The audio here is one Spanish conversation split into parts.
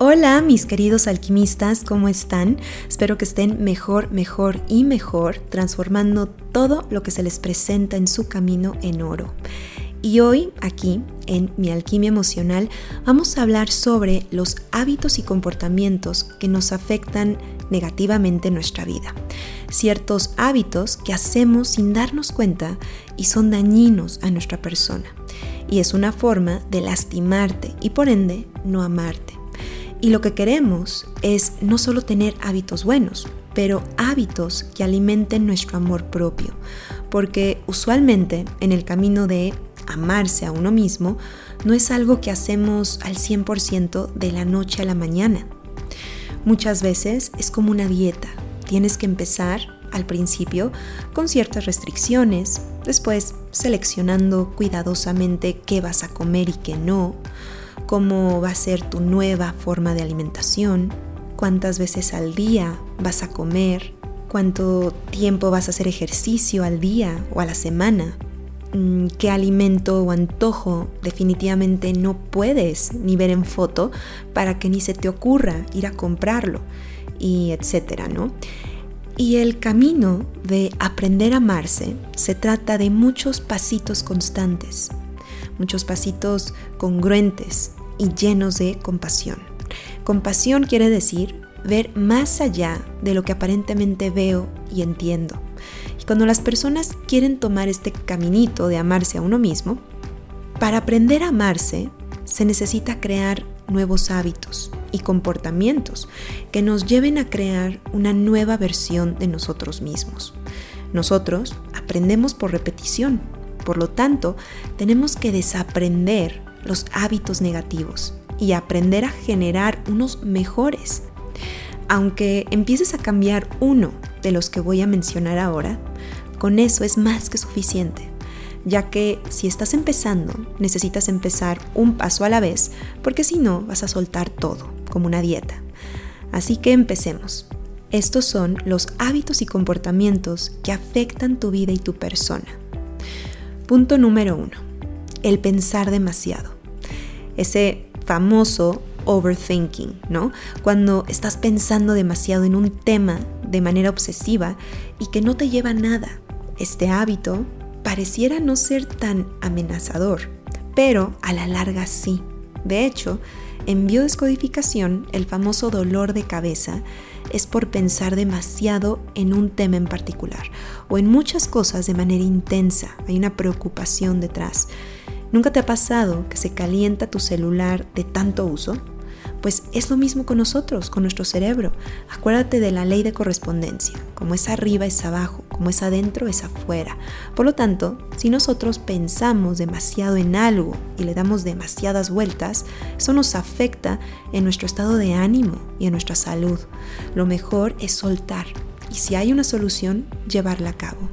Hola mis queridos alquimistas, ¿cómo están? Espero que estén mejor, mejor y mejor, transformando todo lo que se les presenta en su camino en oro. Y hoy aquí, en Mi Alquimia Emocional, vamos a hablar sobre los hábitos y comportamientos que nos afectan negativamente en nuestra vida. Ciertos hábitos que hacemos sin darnos cuenta y son dañinos a nuestra persona. Y es una forma de lastimarte y por ende no amarte. Y lo que queremos es no solo tener hábitos buenos, pero hábitos que alimenten nuestro amor propio, porque usualmente en el camino de amarse a uno mismo no es algo que hacemos al 100% de la noche a la mañana. Muchas veces es como una dieta, tienes que empezar al principio con ciertas restricciones, después seleccionando cuidadosamente qué vas a comer y qué no, cómo va a ser tu nueva forma de alimentación, cuántas veces al día vas a comer, cuánto tiempo vas a hacer ejercicio al día o a la semana, mm, qué alimento o antojo definitivamente no puedes ni ver en foto para que ni se te ocurra ir a comprarlo y etcétera, ¿no? Y el camino de aprender a amarse se trata de muchos pasitos constantes, muchos pasitos congruentes, y llenos de compasión. Compasión quiere decir ver más allá de lo que aparentemente veo y entiendo. Y cuando las personas quieren tomar este caminito de amarse a uno mismo, para aprender a amarse se necesita crear nuevos hábitos y comportamientos que nos lleven a crear una nueva versión de nosotros mismos. Nosotros aprendemos por repetición, por lo tanto, tenemos que desaprender los hábitos negativos y aprender a generar unos mejores. Aunque empieces a cambiar uno de los que voy a mencionar ahora, con eso es más que suficiente, ya que si estás empezando, necesitas empezar un paso a la vez, porque si no vas a soltar todo, como una dieta. Así que empecemos. Estos son los hábitos y comportamientos que afectan tu vida y tu persona. Punto número uno. El pensar demasiado ese famoso overthinking, ¿no? Cuando estás pensando demasiado en un tema de manera obsesiva y que no te lleva nada. Este hábito pareciera no ser tan amenazador, pero a la larga sí. De hecho, en biodescodificación, el famoso dolor de cabeza es por pensar demasiado en un tema en particular o en muchas cosas de manera intensa. Hay una preocupación detrás. ¿Nunca te ha pasado que se calienta tu celular de tanto uso? Pues es lo mismo con nosotros, con nuestro cerebro. Acuérdate de la ley de correspondencia. Como es arriba es abajo, como es adentro es afuera. Por lo tanto, si nosotros pensamos demasiado en algo y le damos demasiadas vueltas, eso nos afecta en nuestro estado de ánimo y en nuestra salud. Lo mejor es soltar y si hay una solución, llevarla a cabo.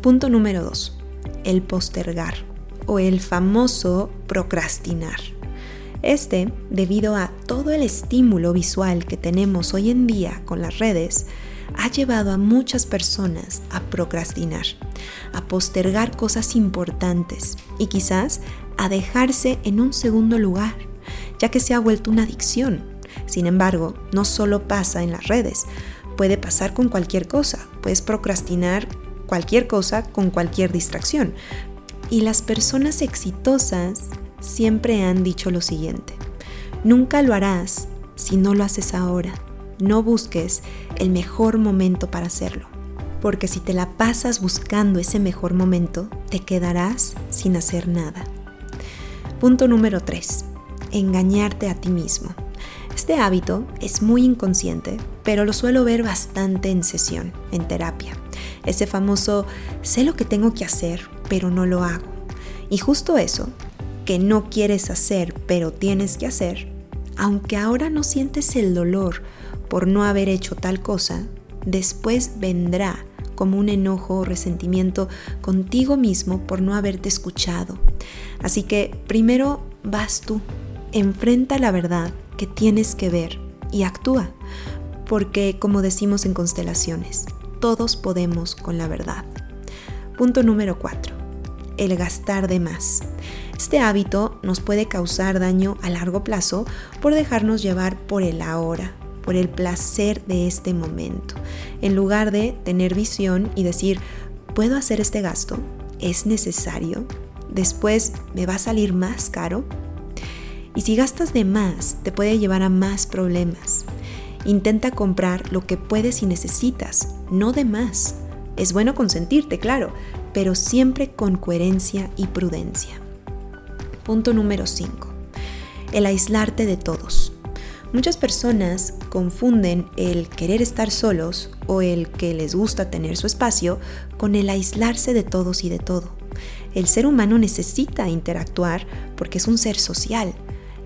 Punto número 2. El postergar o el famoso procrastinar. Este, debido a todo el estímulo visual que tenemos hoy en día con las redes, ha llevado a muchas personas a procrastinar, a postergar cosas importantes y quizás a dejarse en un segundo lugar, ya que se ha vuelto una adicción. Sin embargo, no solo pasa en las redes, puede pasar con cualquier cosa, puedes procrastinar cualquier cosa con cualquier distracción, y las personas exitosas siempre han dicho lo siguiente, nunca lo harás si no lo haces ahora. No busques el mejor momento para hacerlo, porque si te la pasas buscando ese mejor momento, te quedarás sin hacer nada. Punto número 3. Engañarte a ti mismo. Este hábito es muy inconsciente, pero lo suelo ver bastante en sesión, en terapia. Ese famoso sé lo que tengo que hacer, pero no lo hago. Y justo eso, que no quieres hacer, pero tienes que hacer, aunque ahora no sientes el dolor por no haber hecho tal cosa, después vendrá como un enojo o resentimiento contigo mismo por no haberte escuchado. Así que primero vas tú, enfrenta la verdad que tienes que ver y actúa, porque como decimos en constelaciones, todos podemos con la verdad. Punto número 4 el gastar de más. Este hábito nos puede causar daño a largo plazo por dejarnos llevar por el ahora, por el placer de este momento, en lugar de tener visión y decir, ¿puedo hacer este gasto? ¿Es necesario? ¿Después me va a salir más caro? Y si gastas de más, te puede llevar a más problemas. Intenta comprar lo que puedes y necesitas, no de más. Es bueno consentirte, claro, pero siempre con coherencia y prudencia. Punto número 5. El aislarte de todos. Muchas personas confunden el querer estar solos o el que les gusta tener su espacio con el aislarse de todos y de todo. El ser humano necesita interactuar porque es un ser social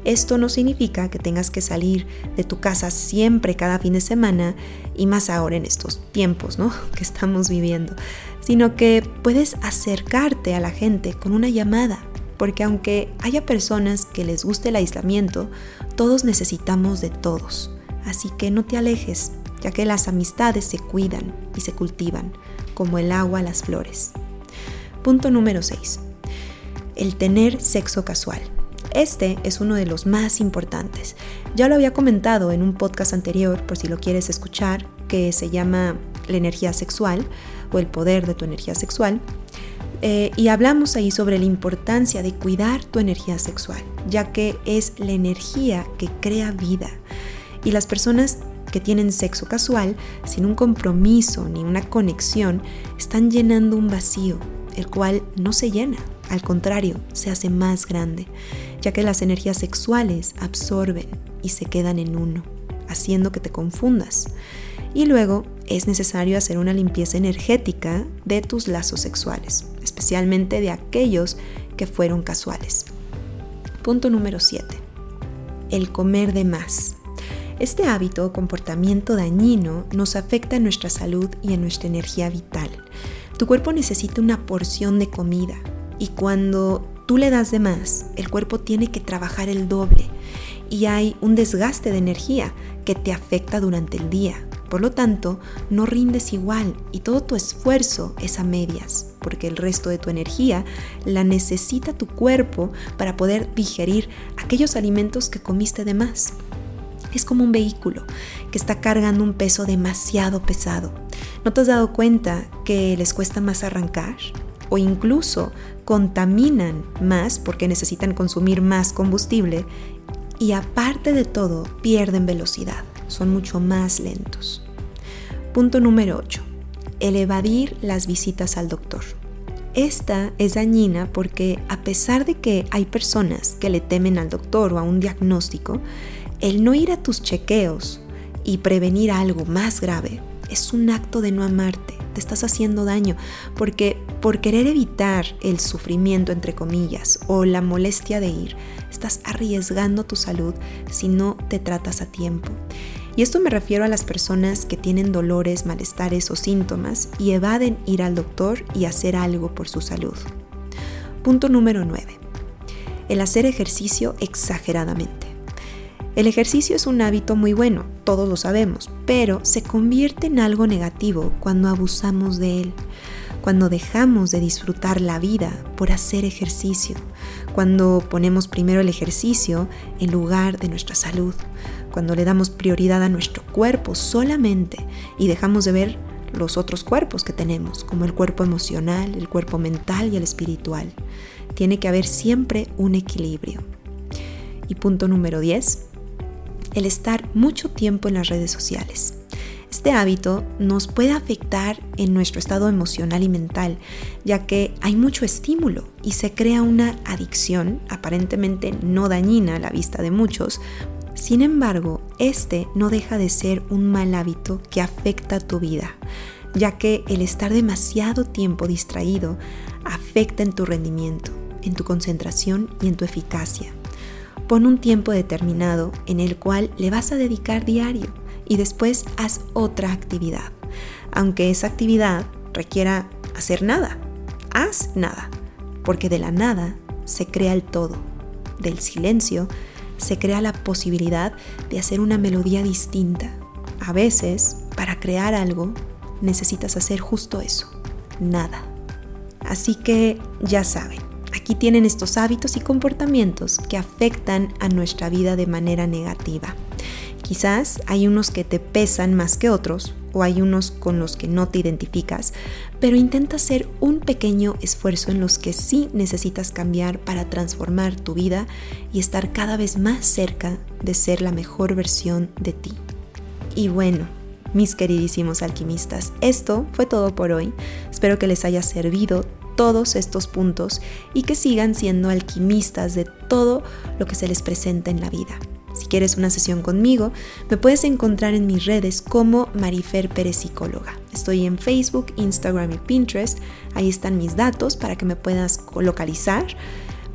esto no significa que tengas que salir de tu casa siempre cada fin de semana y más ahora en estos tiempos ¿no? que estamos viviendo, sino que puedes acercarte a la gente con una llamada, porque aunque haya personas que les guste el aislamiento, todos necesitamos de todos. Así que no te alejes, ya que las amistades se cuidan y se cultivan, como el agua a las flores. Punto número 6. El tener sexo casual. Este es uno de los más importantes. Ya lo había comentado en un podcast anterior, por si lo quieres escuchar, que se llama La energía sexual o el poder de tu energía sexual. Eh, y hablamos ahí sobre la importancia de cuidar tu energía sexual, ya que es la energía que crea vida. Y las personas que tienen sexo casual, sin un compromiso ni una conexión, están llenando un vacío, el cual no se llena, al contrario, se hace más grande ya que las energías sexuales absorben y se quedan en uno, haciendo que te confundas. Y luego es necesario hacer una limpieza energética de tus lazos sexuales, especialmente de aquellos que fueron casuales. Punto número 7. El comer de más. Este hábito o comportamiento dañino nos afecta en nuestra salud y en nuestra energía vital. Tu cuerpo necesita una porción de comida y cuando tú le das de más, el cuerpo tiene que trabajar el doble y hay un desgaste de energía que te afecta durante el día. Por lo tanto, no rindes igual y todo tu esfuerzo es a medias, porque el resto de tu energía la necesita tu cuerpo para poder digerir aquellos alimentos que comiste de más. Es como un vehículo que está cargando un peso demasiado pesado. ¿No te has dado cuenta que les cuesta más arrancar? O incluso contaminan más porque necesitan consumir más combustible y aparte de todo pierden velocidad, son mucho más lentos. Punto número 8. El evadir las visitas al doctor. Esta es dañina porque a pesar de que hay personas que le temen al doctor o a un diagnóstico, el no ir a tus chequeos y prevenir algo más grave es un acto de no amarte, te estás haciendo daño, porque por querer evitar el sufrimiento, entre comillas, o la molestia de ir, estás arriesgando tu salud si no te tratas a tiempo. Y esto me refiero a las personas que tienen dolores, malestares o síntomas y evaden ir al doctor y hacer algo por su salud. Punto número 9. El hacer ejercicio exageradamente. El ejercicio es un hábito muy bueno, todos lo sabemos, pero se convierte en algo negativo cuando abusamos de él, cuando dejamos de disfrutar la vida por hacer ejercicio, cuando ponemos primero el ejercicio en lugar de nuestra salud, cuando le damos prioridad a nuestro cuerpo solamente y dejamos de ver los otros cuerpos que tenemos, como el cuerpo emocional, el cuerpo mental y el espiritual. Tiene que haber siempre un equilibrio. Y punto número 10, el estar mucho tiempo en las redes sociales. Este hábito nos puede afectar en nuestro estado emocional y mental, ya que hay mucho estímulo y se crea una adicción aparentemente no dañina a la vista de muchos. Sin embargo, este no deja de ser un mal hábito que afecta tu vida, ya que el estar demasiado tiempo distraído afecta en tu rendimiento, en tu concentración y en tu eficacia. Pon un tiempo determinado en el cual le vas a dedicar diario y después haz otra actividad. Aunque esa actividad requiera hacer nada, haz nada, porque de la nada se crea el todo. Del silencio se crea la posibilidad de hacer una melodía distinta. A veces, para crear algo, necesitas hacer justo eso, nada. Así que ya saben, Aquí tienen estos hábitos y comportamientos que afectan a nuestra vida de manera negativa. Quizás hay unos que te pesan más que otros o hay unos con los que no te identificas, pero intenta hacer un pequeño esfuerzo en los que sí necesitas cambiar para transformar tu vida y estar cada vez más cerca de ser la mejor versión de ti. Y bueno, mis queridísimos alquimistas, esto fue todo por hoy. Espero que les haya servido todos estos puntos y que sigan siendo alquimistas de todo lo que se les presenta en la vida. Si quieres una sesión conmigo, me puedes encontrar en mis redes como Marifer Pérez Psicóloga. Estoy en Facebook, Instagram y Pinterest. Ahí están mis datos para que me puedas localizar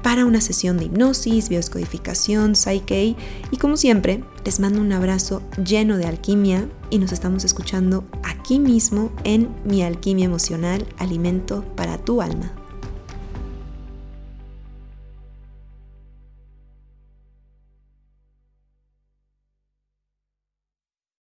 para una sesión de hipnosis, bioscodificación, psyche y como siempre, les mando un abrazo lleno de alquimia y nos estamos escuchando aquí mismo en Mi Alquimia Emocional, Alimento para tu Alma.